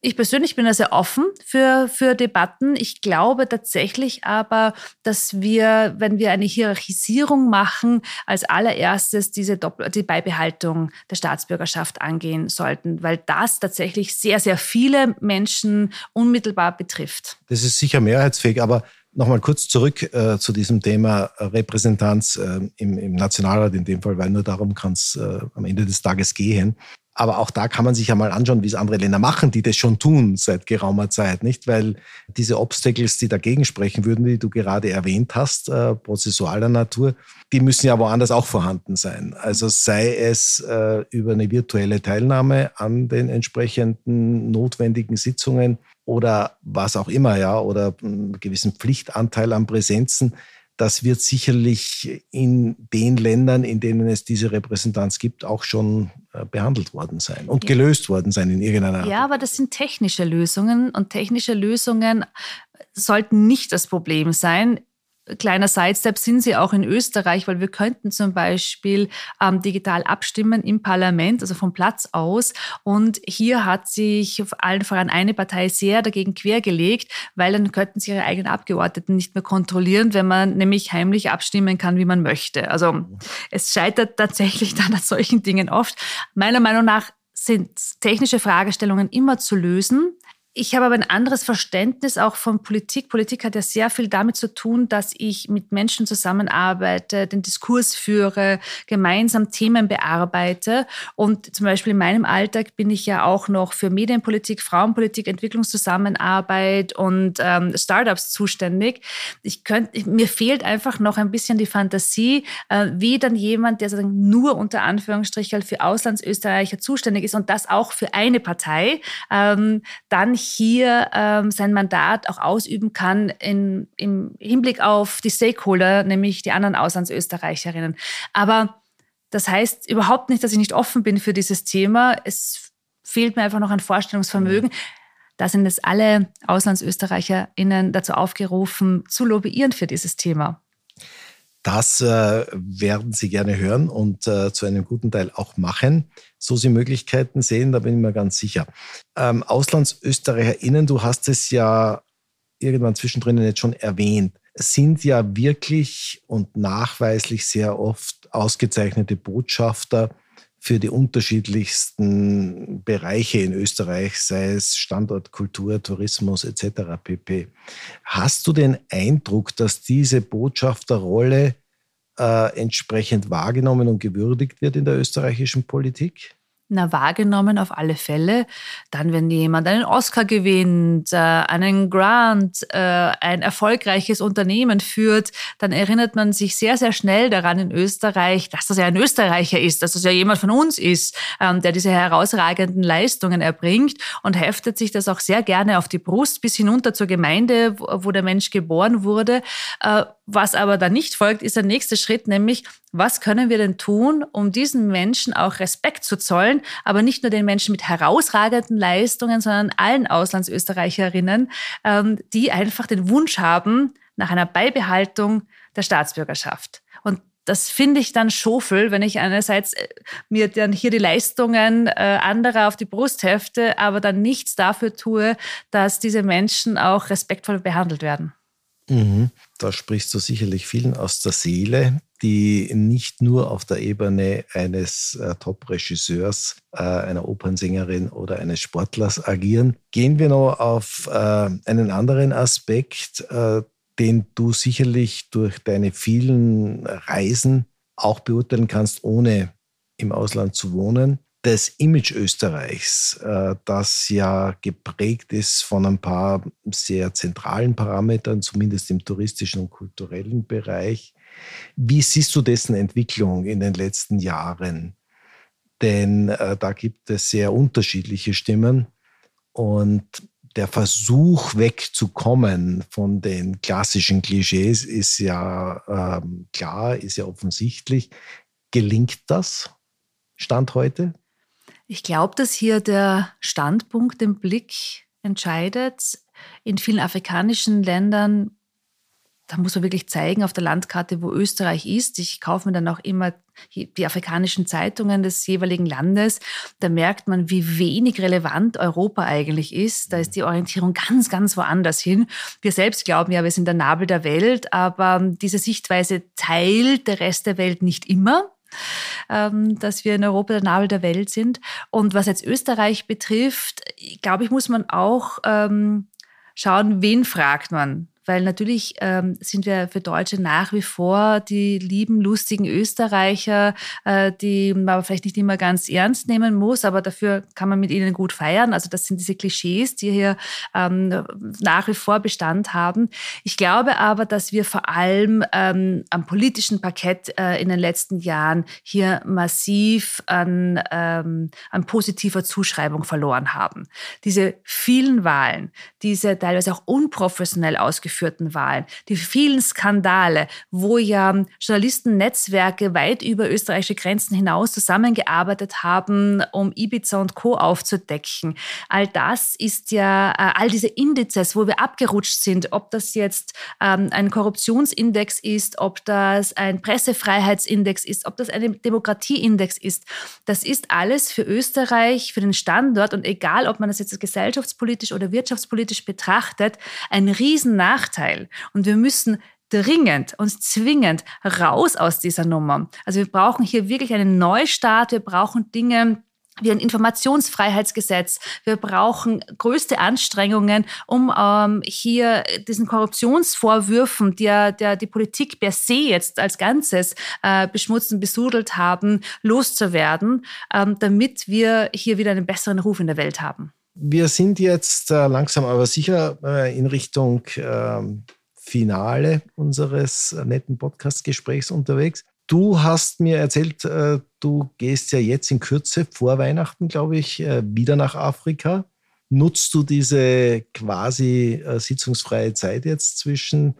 Ich persönlich bin da sehr offen für, für Debatten. Ich glaube tatsächlich aber, dass wir, wenn wir eine Hierarchisierung machen, als allererstes diese Doppel die Beibehaltung der Staatsbürgerschaft angehen sollten, weil das tatsächlich sehr, sehr viele Menschen unmittelbar betrifft. Das ist sicher mehrheitsfähig, aber Nochmal kurz zurück äh, zu diesem Thema äh, Repräsentanz äh, im, im, Nationalrat in dem Fall, weil nur darum kann es äh, am Ende des Tages gehen. Aber auch da kann man sich ja mal anschauen, wie es andere Länder machen, die das schon tun seit geraumer Zeit, nicht? Weil diese Obstacles, die dagegen sprechen würden, die du gerade erwähnt hast, äh, prozessualer Natur, die müssen ja woanders auch vorhanden sein. Also sei es äh, über eine virtuelle Teilnahme an den entsprechenden notwendigen Sitzungen oder was auch immer, ja, oder einen gewissen Pflichtanteil an Präsenzen. Das wird sicherlich in den Ländern, in denen es diese Repräsentanz gibt, auch schon äh, behandelt worden sein und ja. gelöst worden sein in irgendeiner Art. Ja, aber das sind technische Lösungen und technische Lösungen sollten nicht das Problem sein kleiner Sidestep sind sie auch in Österreich, weil wir könnten zum Beispiel ähm, digital abstimmen im Parlament, also vom Platz aus. Und hier hat sich auf allen voran eine Partei sehr dagegen quergelegt, weil dann könnten sie ihre eigenen Abgeordneten nicht mehr kontrollieren, wenn man nämlich heimlich abstimmen kann, wie man möchte. Also es scheitert tatsächlich dann an solchen Dingen oft. Meiner Meinung nach sind technische Fragestellungen immer zu lösen ich habe aber ein anderes Verständnis auch von Politik. Politik hat ja sehr viel damit zu tun, dass ich mit Menschen zusammenarbeite, den Diskurs führe, gemeinsam Themen bearbeite. Und zum Beispiel in meinem Alltag bin ich ja auch noch für Medienpolitik, Frauenpolitik, Entwicklungszusammenarbeit und ähm, Startups zuständig. Ich könnte, mir fehlt einfach noch ein bisschen die Fantasie, äh, wie dann jemand, der sozusagen nur unter Anführungsstrichen für Auslandsösterreicher zuständig ist und das auch für eine Partei, ähm, dann hier ähm, sein Mandat auch ausüben kann in, im Hinblick auf die Stakeholder, nämlich die anderen Auslandsösterreicherinnen. Aber das heißt überhaupt nicht, dass ich nicht offen bin für dieses Thema. Es fehlt mir einfach noch ein Vorstellungsvermögen. Da sind es alle AuslandsösterreicherInnen dazu aufgerufen, zu lobbyieren für dieses Thema. Das äh, werden Sie gerne hören und äh, zu einem guten Teil auch machen, so Sie Möglichkeiten sehen, da bin ich mir ganz sicher. Ähm, AuslandsösterreicherInnen, du hast es ja irgendwann zwischendrin jetzt schon erwähnt, sind ja wirklich und nachweislich sehr oft ausgezeichnete Botschafter für die unterschiedlichsten Bereiche in Österreich, sei es Standort, Kultur, Tourismus etc. pp. Hast du den Eindruck, dass diese Botschafterrolle äh, entsprechend wahrgenommen und gewürdigt wird in der österreichischen Politik? Na, wahrgenommen auf alle Fälle. Dann, wenn jemand einen Oscar gewinnt, äh, einen Grant, äh, ein erfolgreiches Unternehmen führt, dann erinnert man sich sehr, sehr schnell daran in Österreich, dass das ja ein Österreicher ist, dass das ja jemand von uns ist, ähm, der diese herausragenden Leistungen erbringt und heftet sich das auch sehr gerne auf die Brust bis hinunter zur Gemeinde, wo, der Mensch geboren wurde. Äh, was aber da nicht folgt, ist der nächste Schritt, nämlich was können wir denn tun, um diesen Menschen auch Respekt zu zollen, aber nicht nur den Menschen mit herausragenden Leistungen, sondern allen Auslandsösterreicherinnen, ähm, die einfach den Wunsch haben nach einer Beibehaltung der Staatsbürgerschaft. Und das finde ich dann schofel, wenn ich einerseits äh, mir dann hier die Leistungen äh, anderer auf die Brust hefte, aber dann nichts dafür tue, dass diese Menschen auch respektvoll behandelt werden. Mhm. Da sprichst du sicherlich vielen aus der Seele, die nicht nur auf der Ebene eines äh, Top-Regisseurs, äh, einer Opernsängerin oder eines Sportlers agieren. Gehen wir noch auf äh, einen anderen Aspekt, äh, den du sicherlich durch deine vielen Reisen auch beurteilen kannst, ohne im Ausland zu wohnen das Image Österreichs, äh, das ja geprägt ist von ein paar sehr zentralen Parametern, zumindest im touristischen und kulturellen Bereich. Wie siehst du dessen Entwicklung in den letzten Jahren? Denn äh, da gibt es sehr unterschiedliche Stimmen und der Versuch wegzukommen von den klassischen Klischees ist ja ähm, klar, ist ja offensichtlich. Gelingt das Stand heute? Ich glaube, dass hier der Standpunkt, den Blick entscheidet. In vielen afrikanischen Ländern, da muss man wirklich zeigen auf der Landkarte, wo Österreich ist. Ich kaufe mir dann auch immer die afrikanischen Zeitungen des jeweiligen Landes. Da merkt man, wie wenig relevant Europa eigentlich ist. Da ist die Orientierung ganz, ganz woanders hin. Wir selbst glauben ja, wir sind der Nabel der Welt, aber diese Sichtweise teilt der Rest der Welt nicht immer ähm, dass wir in Europa der Nabel der Welt sind. Und was jetzt Österreich betrifft, glaube ich, muss man auch ähm, schauen, wen fragt man weil natürlich ähm, sind wir für Deutsche nach wie vor die lieben, lustigen Österreicher, äh, die man vielleicht nicht immer ganz ernst nehmen muss, aber dafür kann man mit ihnen gut feiern. Also das sind diese Klischees, die hier ähm, nach wie vor Bestand haben. Ich glaube aber, dass wir vor allem ähm, am politischen Parkett äh, in den letzten Jahren hier massiv an, ähm, an positiver Zuschreibung verloren haben. Diese vielen Wahlen, diese teilweise auch unprofessionell ausgeführt geführten Wahlen, die vielen Skandale, wo ja Journalistennetzwerke weit über österreichische Grenzen hinaus zusammengearbeitet haben, um Ibiza und Co. aufzudecken. All das ist ja, äh, all diese Indizes, wo wir abgerutscht sind, ob das jetzt ähm, ein Korruptionsindex ist, ob das ein Pressefreiheitsindex ist, ob das ein Demokratieindex ist, das ist alles für Österreich, für den Standort und egal, ob man das jetzt gesellschaftspolitisch oder wirtschaftspolitisch betrachtet, ein Riesennachteil Nachteil. Und wir müssen dringend und zwingend raus aus dieser Nummer. Also wir brauchen hier wirklich einen Neustart. Wir brauchen Dinge, wie ein Informationsfreiheitsgesetz. Wir brauchen größte Anstrengungen, um ähm, hier diesen Korruptionsvorwürfen, die ja der, die Politik per se jetzt als Ganzes äh, beschmutzt und besudelt haben, loszuwerden, ähm, damit wir hier wieder einen besseren Ruf in der Welt haben. Wir sind jetzt äh, langsam aber sicher äh, in Richtung ähm, Finale unseres äh, netten Podcast-Gesprächs unterwegs. Du hast mir erzählt, äh, du gehst ja jetzt in Kürze vor Weihnachten, glaube ich, äh, wieder nach Afrika. Nutzt du diese quasi äh, sitzungsfreie Zeit jetzt zwischen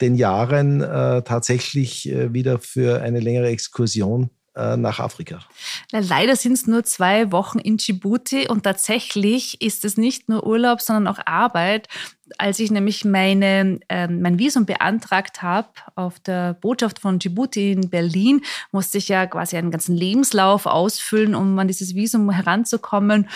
den Jahren tatsächlich wieder für eine längere Exkursion nach Afrika? Leider sind es nur zwei Wochen in Djibouti und tatsächlich ist es nicht nur Urlaub, sondern auch Arbeit als ich nämlich meine, äh, mein Visum beantragt habe auf der Botschaft von Djibouti in Berlin, musste ich ja quasi einen ganzen Lebenslauf ausfüllen, um an dieses Visum heranzukommen.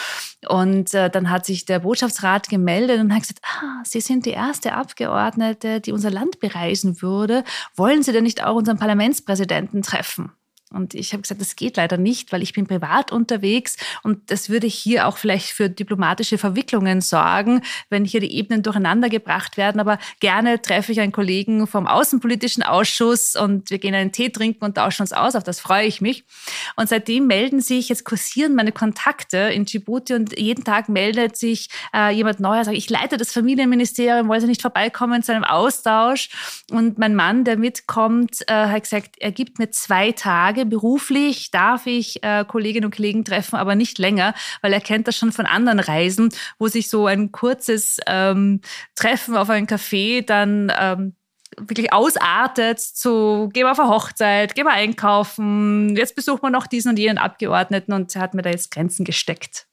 Und äh, dann hat sich der Botschaftsrat gemeldet und hat gesagt, ah, Sie sind die erste Abgeordnete, die unser Land bereisen würde. Wollen Sie denn nicht auch unseren Parlamentspräsidenten treffen? Und ich habe gesagt, das geht leider nicht, weil ich bin privat unterwegs und das würde hier auch vielleicht für diplomatische Verwicklungen sorgen, wenn hier die Ebenen durcheinander gebracht werden. Aber gerne treffe ich einen Kollegen vom Außenpolitischen Ausschuss und wir gehen einen Tee trinken und tauschen uns aus. Auf das freue ich mich. Und seitdem melden sich, jetzt kursieren meine Kontakte in Djibouti und jeden Tag meldet sich äh, jemand Neuer, sagt, ich leite das Familienministerium, wollte nicht vorbeikommen zu einem Austausch. Und mein Mann, der mitkommt, äh, hat gesagt, er gibt mir zwei Tage Tage beruflich darf ich äh, Kolleginnen und Kollegen treffen, aber nicht länger, weil er kennt das schon von anderen Reisen, wo sich so ein kurzes ähm, Treffen auf einen Café dann ähm, wirklich ausartet zu, gehen wir auf eine Hochzeit, gehen wir einkaufen, jetzt besuchen wir noch diesen und jenen Abgeordneten und er hat mir da jetzt Grenzen gesteckt.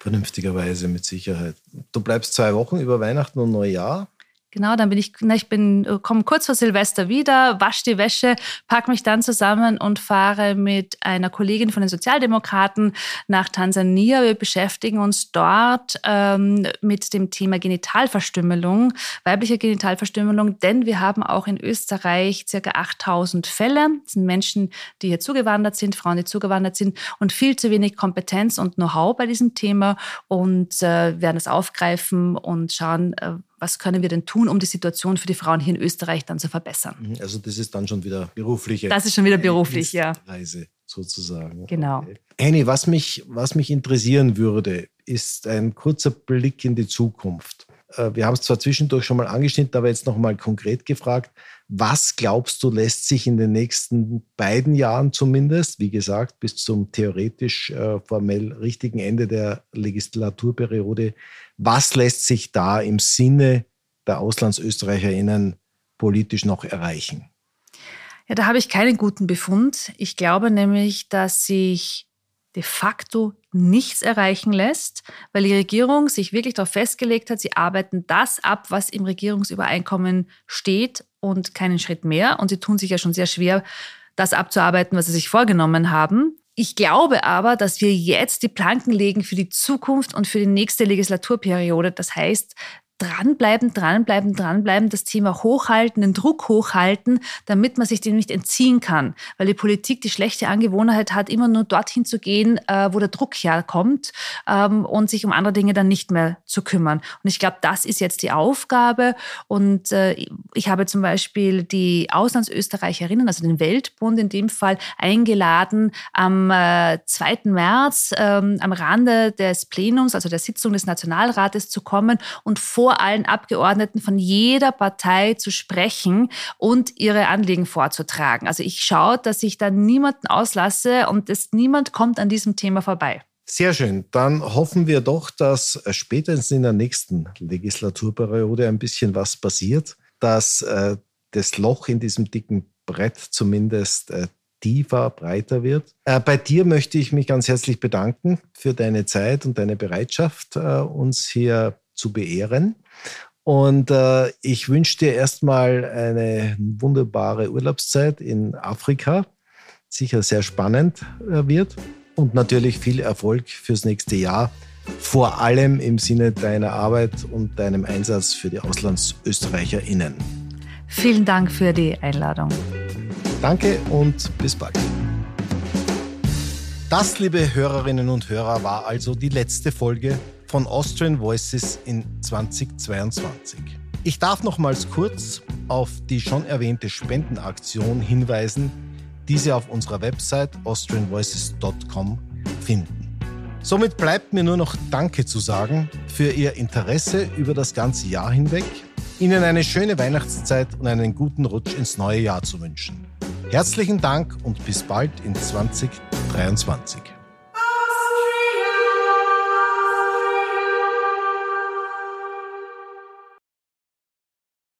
Vernünftigerweise mit Sicherheit. Du bleibst zwei Wochen über Weihnachten und Neujahr. Genau, dann bin ich, na, ich bin, äh, komme kurz vor Silvester wieder, wasche die Wäsche, packe mich dann zusammen und fahre mit einer Kollegin von den Sozialdemokraten nach Tansania. Wir beschäftigen uns dort ähm, mit dem Thema Genitalverstümmelung, weibliche Genitalverstümmelung, denn wir haben auch in Österreich circa 8000 Fälle. Das sind Menschen, die hier zugewandert sind, Frauen, die zugewandert sind und viel zu wenig Kompetenz und Know-how bei diesem Thema und äh, werden es aufgreifen und schauen, äh, was können wir denn tun, um die Situation für die Frauen hier in Österreich dann zu verbessern. Mhm, also das ist dann schon wieder berufliche. Das ist schon wieder beruflich, ja. Reise sozusagen. Genau. Okay. Annie, was mich, was mich interessieren würde, ist ein kurzer Blick in die Zukunft. Äh, wir haben es zwar zwischendurch schon mal angeschnitten, aber jetzt noch mal konkret gefragt. Was glaubst du, lässt sich in den nächsten beiden Jahren zumindest, wie gesagt, bis zum theoretisch äh, formell richtigen Ende der Legislaturperiode, was lässt sich da im Sinne der AuslandsösterreicherInnen politisch noch erreichen? Ja, da habe ich keinen guten Befund. Ich glaube nämlich, dass sich de facto nichts erreichen lässt, weil die Regierung sich wirklich darauf festgelegt hat, sie arbeiten das ab, was im Regierungsübereinkommen steht und keinen Schritt mehr. Und sie tun sich ja schon sehr schwer, das abzuarbeiten, was sie sich vorgenommen haben. Ich glaube aber, dass wir jetzt die Planken legen für die Zukunft und für die nächste Legislaturperiode. Das heißt, dranbleiben, dranbleiben, dranbleiben, das Thema hochhalten, den Druck hochhalten, damit man sich dem nicht entziehen kann. Weil die Politik die schlechte Angewohnheit hat, immer nur dorthin zu gehen, äh, wo der Druck herkommt ähm, und sich um andere Dinge dann nicht mehr zu kümmern. Und ich glaube, das ist jetzt die Aufgabe. Und äh, ich habe zum Beispiel die Auslandsösterreicherinnen, also den Weltbund in dem Fall, eingeladen am äh, 2. März ähm, am Rande des Plenums, also der Sitzung des Nationalrates zu kommen und vor vor allen Abgeordneten von jeder Partei zu sprechen und ihre Anliegen vorzutragen. Also ich schaue, dass ich da niemanden auslasse und es niemand kommt an diesem Thema vorbei. Sehr schön. Dann hoffen wir doch, dass spätestens in der nächsten Legislaturperiode ein bisschen was passiert, dass äh, das Loch in diesem dicken Brett zumindest äh, tiefer, breiter wird. Äh, bei dir möchte ich mich ganz herzlich bedanken für deine Zeit und deine Bereitschaft, äh, uns hier zu beehren. Und äh, ich wünsche dir erstmal eine wunderbare Urlaubszeit in Afrika. Sicher sehr spannend äh, wird. Und natürlich viel Erfolg fürs nächste Jahr. Vor allem im Sinne deiner Arbeit und deinem Einsatz für die AuslandsösterreicherInnen. Vielen Dank für die Einladung. Danke und bis bald. Das, liebe Hörerinnen und Hörer, war also die letzte Folge von Austrian Voices in 2022. Ich darf nochmals kurz auf die schon erwähnte Spendenaktion hinweisen, die Sie auf unserer Website austrianvoices.com finden. Somit bleibt mir nur noch Danke zu sagen für Ihr Interesse über das ganze Jahr hinweg, Ihnen eine schöne Weihnachtszeit und einen guten Rutsch ins neue Jahr zu wünschen. Herzlichen Dank und bis bald in 2023.